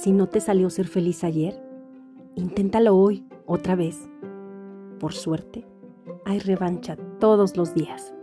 Si no te salió ser feliz ayer, inténtalo hoy otra vez. Por suerte, hay revancha todos los días.